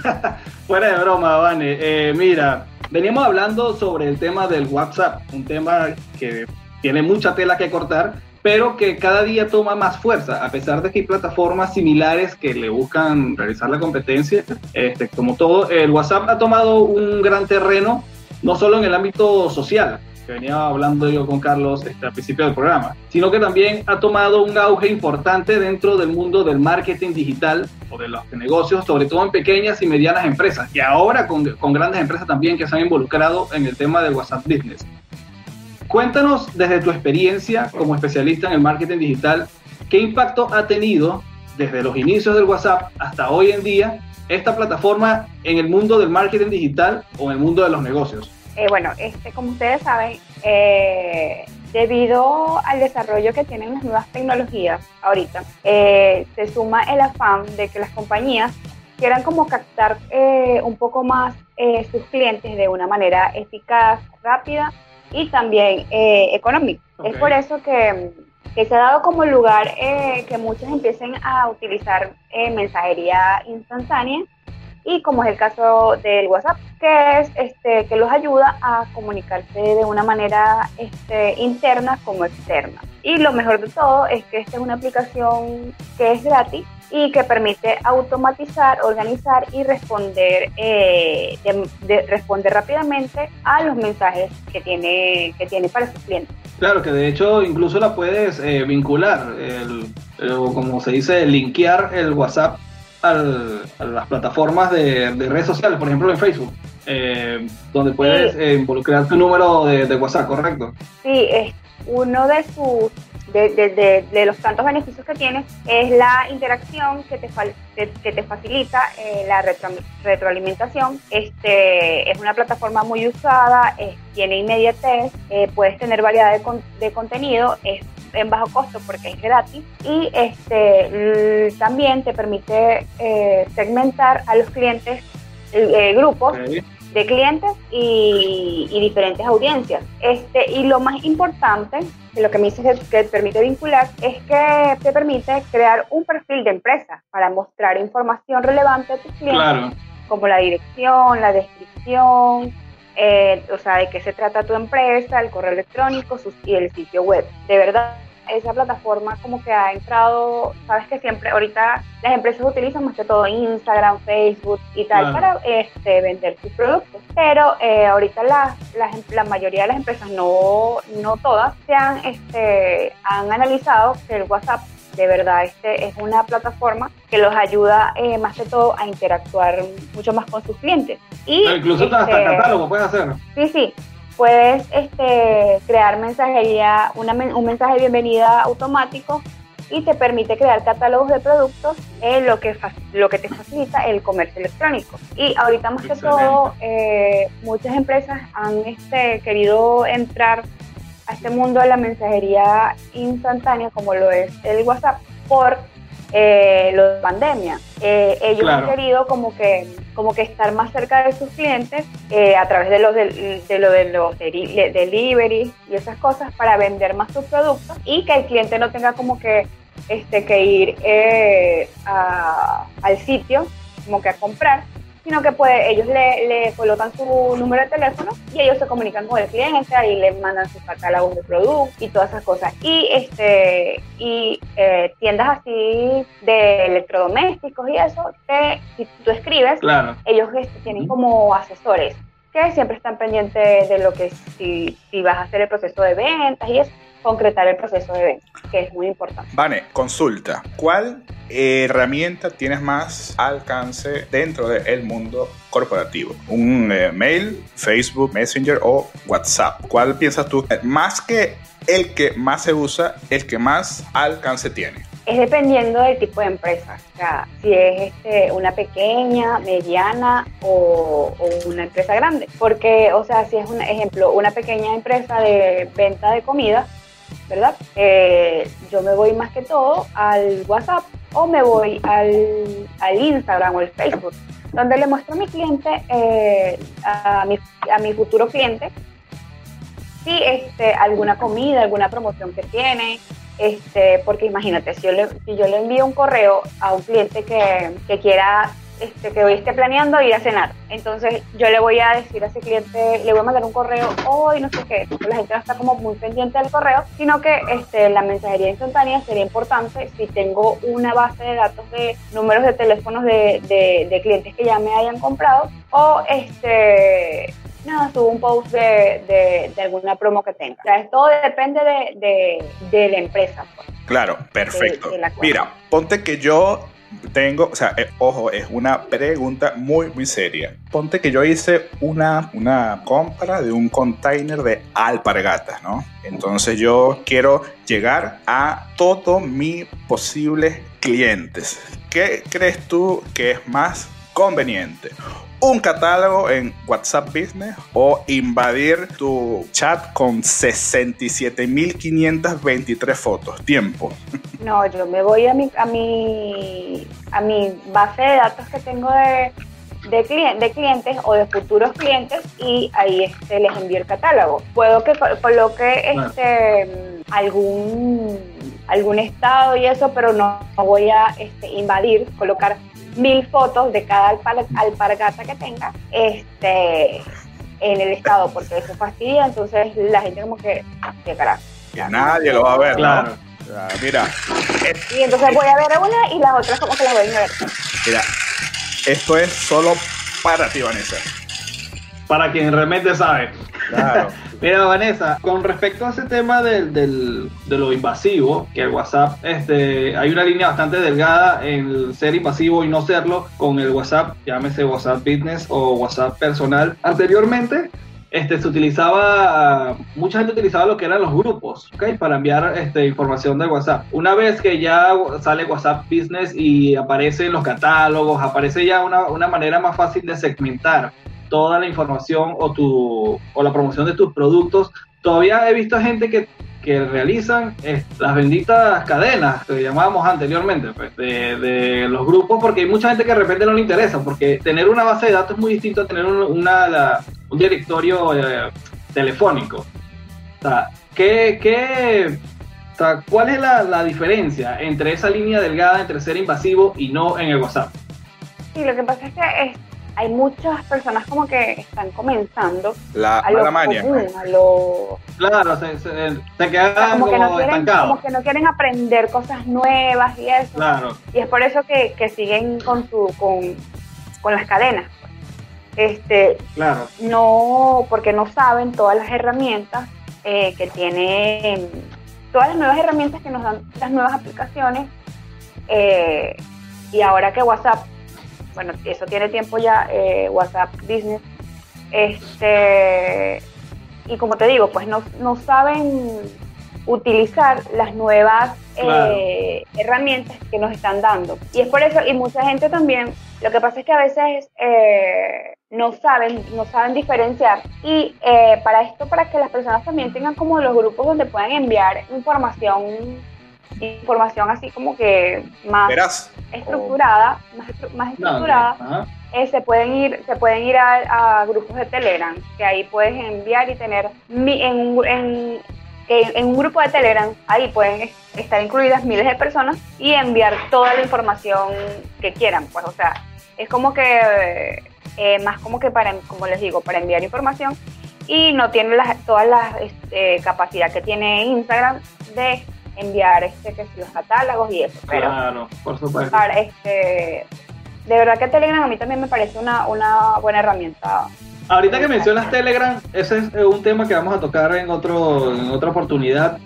Fuera de broma, Vane. Eh, mira, veníamos hablando sobre el tema del WhatsApp, un tema que tiene mucha tela que cortar, pero que cada día toma más fuerza, a pesar de que hay plataformas similares que le buscan realizar la competencia. Este, como todo, el WhatsApp ha tomado un gran terreno, no solo en el ámbito social, que venía hablando yo con Carlos este, al principio del programa, sino que también ha tomado un auge importante dentro del mundo del marketing digital o de los negocios, sobre todo en pequeñas y medianas empresas, y ahora con, con grandes empresas también que se han involucrado en el tema del WhatsApp Business. Cuéntanos desde tu experiencia como especialista en el marketing digital, ¿qué impacto ha tenido desde los inicios del WhatsApp hasta hoy en día esta plataforma en el mundo del marketing digital o en el mundo de los negocios? Eh, bueno, este, como ustedes saben, eh, debido al desarrollo que tienen las nuevas tecnologías ahorita, eh, se suma el afán de que las compañías quieran como captar eh, un poco más eh, sus clientes de una manera eficaz, rápida y también eh, económica. Es por eso que, que se ha dado como lugar eh, que muchos empiecen a utilizar mensajería instantánea y como es el caso del WhatsApp, que es este que los ayuda a comunicarse de una manera este, interna como externa. Y lo mejor de todo es que esta es una aplicación que es gratis y que permite automatizar, organizar y responder, eh, de- de- responder rápidamente a los mensajes que tiene, que tiene para sus clientes. Claro, que de hecho incluso la puedes eh, vincular, el- el- como se dice, linkear el WhatsApp al- a las plataformas de, de redes sociales, por ejemplo en Facebook, eh, donde puedes Sí. eh, involucrar tu número de, de WhatsApp, ¿correcto? Sí, es uno de sus de, los tantos beneficios que tiene es la interacción que te, que, te facilita eh, la retro- retroalimentación. Este es una plataforma muy usada, es- tiene inmediatez, eh, puedes tener variedad de, con- de contenido, es en bajo costo porque es gratis y este l- también te permite eh, segmentar a los clientes eh, grupos Ok. de clientes y, y diferentes audiencias. Este, y lo más importante de lo que me dices que, que permite vincular es que te permite crear un perfil de empresa para mostrar información relevante a tus clientes, Claro, como la dirección, la descripción, eh, o sea, de qué se trata tu empresa, el correo electrónico sus- y el sitio web. De verdad, esa plataforma como que ha entrado, sabes que siempre ahorita las empresas utilizan más que todo Instagram, Facebook y tal Claro. para este, vender sus productos, pero eh, ahorita las, las, la mayoría de las empresas, no, no todas, se han, este, han analizado que el WhatsApp de verdad este es una plataforma que los ayuda eh, más que todo a interactuar mucho más con sus clientes. Y, incluso hasta este, catálogo puedes hacer. Sí, sí. Puedes este, crear mensajería, una un mensaje de bienvenida automático y te permite crear catálogos de productos, eh, lo, que lo que te facilita el comercio electrónico. Y ahorita más que todo, eh, muchas empresas han este, querido entrar a este mundo de la mensajería instantánea, como lo es el WhatsApp, por eh, lo de pandemia. Eh, ellos Claro. han querido como que, como que estar más cerca de sus clientes eh, a través de los, del- de, lo de los deli- de- delivery y esas cosas para vender más sus productos y que el cliente no tenga como que, este, que ir eh, a- al sitio como que a comprar, sino que pues ellos le, le colocan su número de teléfono y ellos se comunican con el cliente, ahí le mandan sus catálogos de productos y todas esas cosas. Y este y eh, tiendas así de electrodomésticos y eso, que si tú escribes, Claro. ellos este, tienen como asesores que siempre están pendientes de lo que si, si vas a hacer el proceso de ventas y es concretar el proceso de ventas, que es muy importante. Vane, consulta. ¿Cuál herramienta tienes más alcance dentro del mundo corporativo? ¿Un eh, mail, Facebook, Messenger o WhatsApp? ¿Cuál piensas tú? Eh, Más que el que más se usa, el que más alcance tiene. Es dependiendo del tipo de empresa, o sea, si es este, una pequeña, mediana o, o una empresa grande. Porque, o sea, si es un ejemplo, una pequeña empresa de venta de comida, ¿verdad? Eh, yo me voy más que todo al WhatsApp o me voy al, al Instagram o al Facebook, donde le muestro a mi cliente, eh, a, mi, a mi futuro cliente, si este, alguna comida, alguna promoción que tiene, este, porque imagínate, si yo, le, si yo le envío un correo a un cliente que, que quiera, este, que hoy esté planeando ir a cenar, entonces yo le voy a decir a ese cliente, le voy a mandar un correo hoy, no sé qué, la gente no está como muy pendiente del correo, sino que este, la mensajería instantánea sería importante si tengo una base de datos de números de teléfonos de, de, de clientes que ya me hayan comprado, o este nada, subo un post de, de, de alguna promo que tenga. O sea, todo depende de, de, la empresa. pues. Claro, perfecto. Mira, ponte que yo tengo, o sea, eh, ojo, es una pregunta muy, muy seria. Ponte que yo hice una, una compra de un container de alpargatas, ¿no? Entonces yo quiero llegar a todos mis posibles clientes. ¿Qué crees tú que es más conveniente? Un catálogo en WhatsApp Business o invadir tu chat con 67.523 fotos. Tiempo. No, yo me voy a mi, a mi, a mi base de datos que tengo de, de, clien- de clientes o de futuros clientes y ahí este, les envío el catálogo. Puedo que co- coloque este, algún, algún estado y eso, pero no, no voy a este, invadir, colocar mil fotos de cada alpar- alpargata que tenga este, en el estado, porque eso fastidia, entonces la gente como que, qué carajo. Que nadie lo va a ver, ¿no? Claro. O sea, Mira, Y entonces voy a ver una y las otras como que las voy a ignorar. mira, esto es solo para ti, Vanessa. Para quien realmente sabe. Claro. Mira, Vanessa, con respecto a ese tema del, del- de lo invasivo, que el WhatsApp, este, hay una línea bastante delgada en el ser invasivo y no serlo con el WhatsApp, llámese WhatsApp Business o WhatsApp personal. Anteriormente, este, se utilizaba, mucha gente utilizaba lo que eran los grupos, ¿ok? Para enviar este, información del WhatsApp. Una vez que ya sale WhatsApp Business y aparecen los catálogos, aparece ya una, una manera más fácil de segmentar toda la información o, tu, o la promoción de tus productos. Todavía he visto gente que, que realizan eh, las benditas cadenas que llamábamos anteriormente pues, de, de los grupos, porque hay mucha gente que de repente no le interesa, porque tener una base de datos es muy distinto a tener un, una, la- un directorio eh, telefónico. O sea, ¿qué, qué, o sea, ¿cuál es la, la diferencia entre esa línea delgada entre ser invasivo y no en el WhatsApp? Sí, lo que pasa es que es- hay muchas personas como que están comenzando La a lo mala maña. común, a lo Claro, se, se, se o sea, quedan como que no quieren, estancados. como que no quieren aprender cosas nuevas y eso. Claro. Y es por eso que, que siguen con su con, con las cadenas. Este, Claro, no, porque no saben todas las herramientas eh, que tienen, todas las nuevas herramientas que nos dan las nuevas aplicaciones. eh, y ahora que WhatsApp, bueno, eso tiene tiempo ya, eh, WhatsApp Business, este, y como te digo, pues no, no saben utilizar las nuevas eh, herramientas que nos están dando. Y es por eso, y mucha gente también, lo que pasa es que a veces eh, no saben, no saben diferenciar. Y eh, para esto, para que las personas también tengan como los grupos donde puedan enviar información, información así como que más Verás. estructurada, más, estru- más no, estructurada, eh, se pueden ir se pueden ir a, a grupos de Telegram que ahí puedes enviar y tener mi- en, un- en, un grupo de Telegram ahí pueden es- estar incluidas miles de personas y enviar toda la información que quieran pues o sea es como que eh, más como que para, como les digo, para enviar información y no tiene las, todas las este, capacidad que tiene Instagram de enviar este, que si los catálogos y eso. Pero Claro, por supuesto. para, este, de verdad que Telegram a mí también me parece una, una buena herramienta. Ahorita que mencionas Telegram, ese es eh, un tema que vamos a tocar en, otro, en otra oportunidad.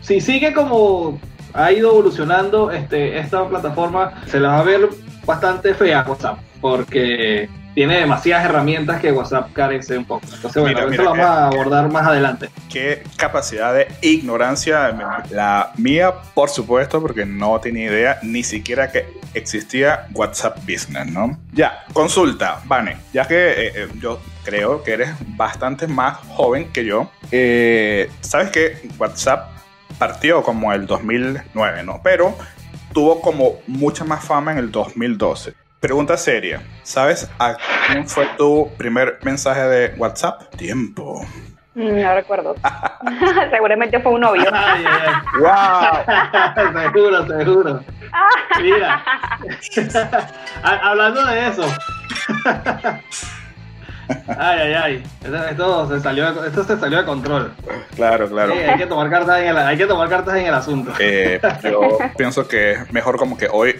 Si sigue como ha ido evolucionando este, esta plataforma, se la va a ver bastante fea WhatsApp, porque tiene demasiadas herramientas que WhatsApp carece un poco. Entonces, bueno, Mira, eso lo vamos eh, a abordar más adelante. Qué capacidad de ignorancia. La mía, por supuesto, porque no tenía idea ni siquiera que existía WhatsApp Business, ¿no? Ya, consulta, Vane, ya que eh, eh, yo creo que eres bastante más joven que yo, eh, sabes que WhatsApp partió como el 2009, ¿no? Pero tuvo como mucha más fama en el 2012. Pregunta seria, ¿sabes a quién fue tu primer mensaje de WhatsApp? Tiempo. Mm, No recuerdo. Seguramente fue un novio. Ay, ay, ¡Wow! seguro, seguro. Mira, Ha- hablando de eso. Ay, ay, ay. Esto, esto se salió, de- esto se salió de control. Claro, claro. Sí, hay, que tomar cartas en el, hay que tomar cartas en el asunto. Eh, yo pienso que es mejor como que hoy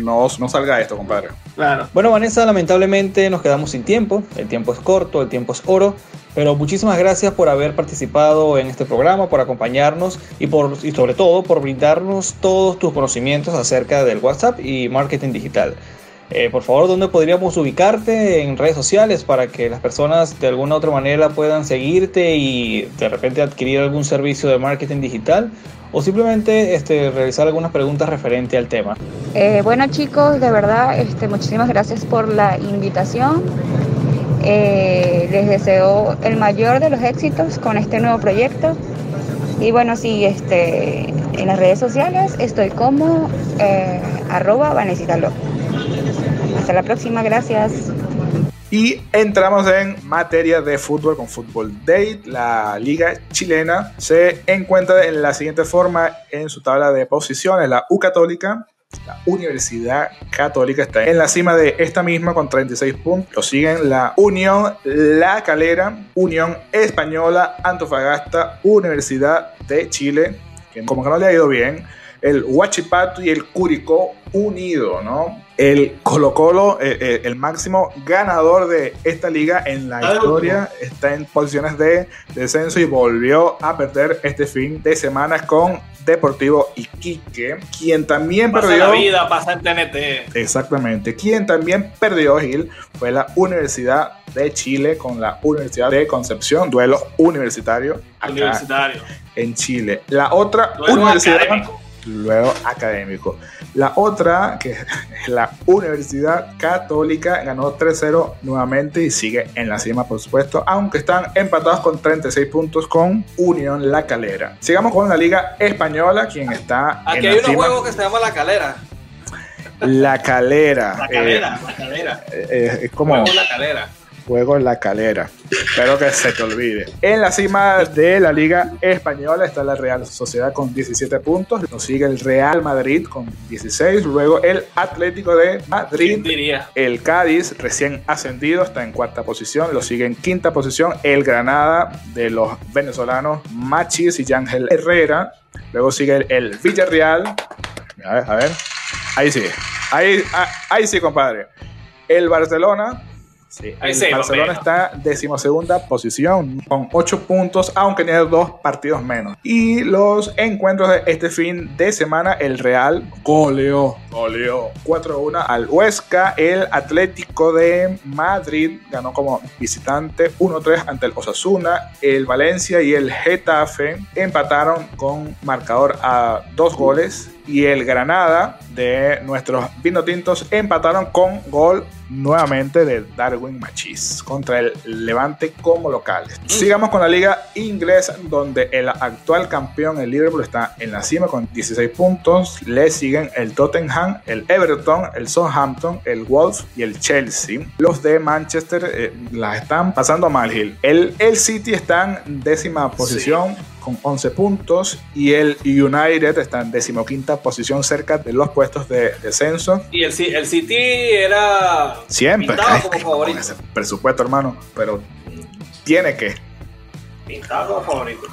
no, no salga esto, compadre. Claro. Bueno, Vanessa, lamentablemente nos quedamos sin tiempo. El tiempo es corto, el tiempo es oro. Pero muchísimas gracias por haber participado en este programa, por acompañarnos y, por, y sobre todo por brindarnos todos tus conocimientos acerca del WhatsApp y marketing digital. Eh, por favor, ¿dónde podríamos ubicarte en redes sociales para que las personas de alguna u otra manera puedan seguirte y de repente adquirir algún servicio de marketing digital? O simplemente este, realizar algunas preguntas referente al tema. Eh, bueno chicos, de verdad, este, muchísimas gracias por la invitación. Eh, les deseo el mayor de los éxitos con este nuevo proyecto. Y bueno, sí, este, en las redes sociales estoy como eh, arroba Vanesita. Hasta la próxima, gracias. Y entramos en materia de fútbol con Fútbol Date. La liga chilena se encuentra en la siguiente forma en su tabla de posiciones. La U Católica, la Universidad Católica está en la cima de esta misma con 36 puntos. Lo siguen la Unión La Calera, Unión Española, Antofagasta, Universidad de Chile, que como que no le ha ido bien. El Huachipato y el Curicó unido, ¿no? El Colo Colo, eh, eh, el máximo ganador de esta liga en la historia, está en posiciones de descenso y volvió a perder este fin de semana con Deportivo Iquique, quien también Pasa perdió. la vida, pasa en TNT. Exactamente. Quien también perdió Gil fue la Universidad de Chile con la Universidad de Concepción, duelo universitario acá Universitario. en Chile. La otra universidad académico. Luego académico. La otra, que es la Universidad Católica, ganó 3-0 nuevamente y sigue en la cima, por supuesto, aunque están empatados con 36 puntos con Unión La Calera. Sigamos con la Liga Española, quien está Aquí en hay la unos cima. juegos que se llama La Calera. La Calera. La eh, Calera, La Calera. eh, es como Juego La Calera. Juego en la calera. Espero que se te olvide. En la cima de la Liga Española está la Real Sociedad con 17 puntos. Nos sigue el Real Madrid con 16. Luego el Atlético de ¿Quién Madrid. diría? El Cádiz, recién ascendido, está en cuarta posición. Lo sigue en quinta posición el Granada de los venezolanos Machis y Yángel Herrera. Luego sigue el, el Villarreal. A ver, a ver. Ahí sí. Ahí, ah, ahí sí, compadre. El Barcelona. Sí, el sí, Barcelona papi. está decimosegunda posición con 8 puntos, aunque tiene dos partidos menos. Y los encuentros de este fin de semana, el Real goleó, goleó 4-1 al Huesca. El Atlético de Madrid ganó como visitante 1-3 ante el Osasuna. El Valencia y el Getafe empataron con marcador a dos goles. Y el Granada de nuestros vinotintos empataron con gol nuevamente de Darwin Machis contra el Levante como locales. Sigamos con la liga inglesa donde el actual campeón, el Liverpool, está en la cima con 16 puntos. Le siguen el Tottenham, el Everton, el Southampton, el Wolves y el Chelsea. Los de Manchester eh, las están pasando mal, Gil. El, el City está en décima posición con 11 puntos y el United está en decimoquinta posición cerca de los puestos de descenso. Y el, el City era Siempre. pintado como con favorito. ese presupuesto, hermano, pero tiene que. Pintado como favorito.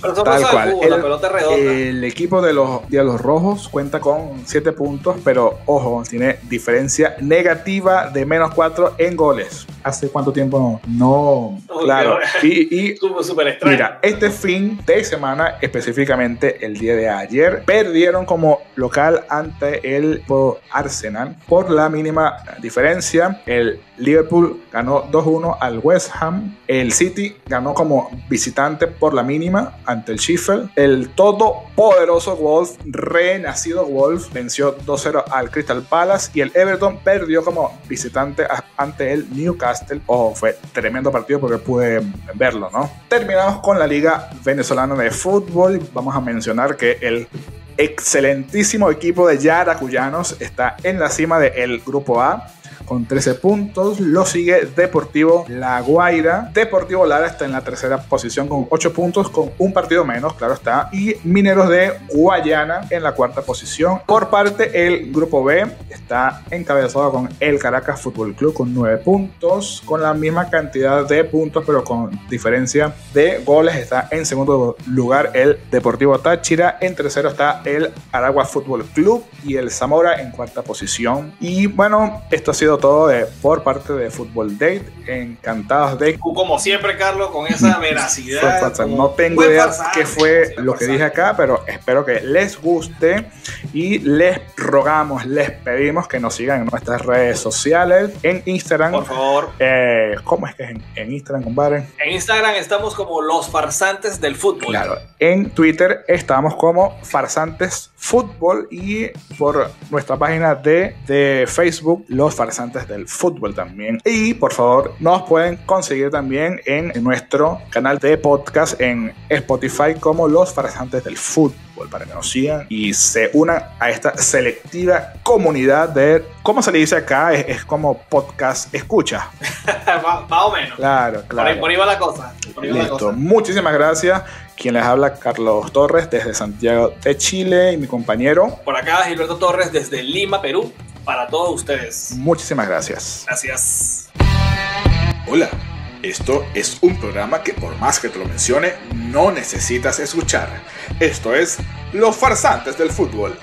Pero son Tal cual. fútbol, la El, pelota redonda. el equipo de los Diablos Rojos cuenta con 7 puntos, pero ojo, tiene diferencia negativa de menos 4 en goles. ¿Hace cuánto tiempo no? Uy, claro. Y, y extraño. Mira, este fin de semana, específicamente el día de ayer, perdieron como local ante el Arsenal por la mínima diferencia. El Liverpool ganó 2-1 al West Ham. El City ganó como visitante por la mínima ante el Sheffield. El todopoderoso Wolf, renacido Wolf, venció 2-0 al Crystal Palace. Y el Everton perdió como visitante ante el Newcastle. Oh, fue tremendo partido porque pude verlo, ¿no? Terminamos con la Liga Venezolana de Fútbol. Vamos a mencionar que el excelentísimo equipo de Yaracuyanos está en la cima del grupo A con 13 puntos. Lo sigue Deportivo La Guaira. Deportivo Lara está en la tercera posición con 8 puntos, con un partido menos, claro está. Y Mineros de Guayana en la cuarta posición. Por parte, el grupo B está encabezado con el Caracas Fútbol Club con 9 puntos, con la misma cantidad de puntos, pero con diferencia de goles. Está en segundo lugar el Deportivo Táchira. En tercero está el Aragua Fútbol Club y el Zamora en cuarta posición. Y bueno, esto ha sido todo de, por parte de Football Date. Encantados de Como siempre, Carlos, con esa veracidad. no tengo idea farsante, qué fue lo que dije acá, pero espero que les guste y les rogamos, les pedimos que nos sigan en nuestras redes sociales, en Instagram. Por favor. Eh, ¿Cómo es que es en, en Instagram, compadre? En Instagram estamos como los farsantes del fútbol. Claro, en Twitter estamos como Farsantes Fútbol y por nuestra página de, de Facebook, Los Farsantes del Fútbol también. Y por favor, nos pueden conseguir también en nuestro canal de podcast en Spotify como Los Farsantes del Fútbol para que nos sigan y se unan a esta selectiva comunidad de, ¿cómo se le dice acá? Es, es como podcast escucha. Más o menos. Claro, Por, ahí, claro. por ahí va la cosa. Por ahí va la Listo. cosa. Muchísimas gracias. Quien les habla, Carlos Torres, desde Santiago de Chile, y mi compañero. Por acá, Gilberto Torres desde Lima, Perú, para todos ustedes. Muchísimas gracias. Gracias. Hola, esto es un programa que por más que te lo mencione, no necesitas escuchar. Esto es Los Farsantes del Fútbol.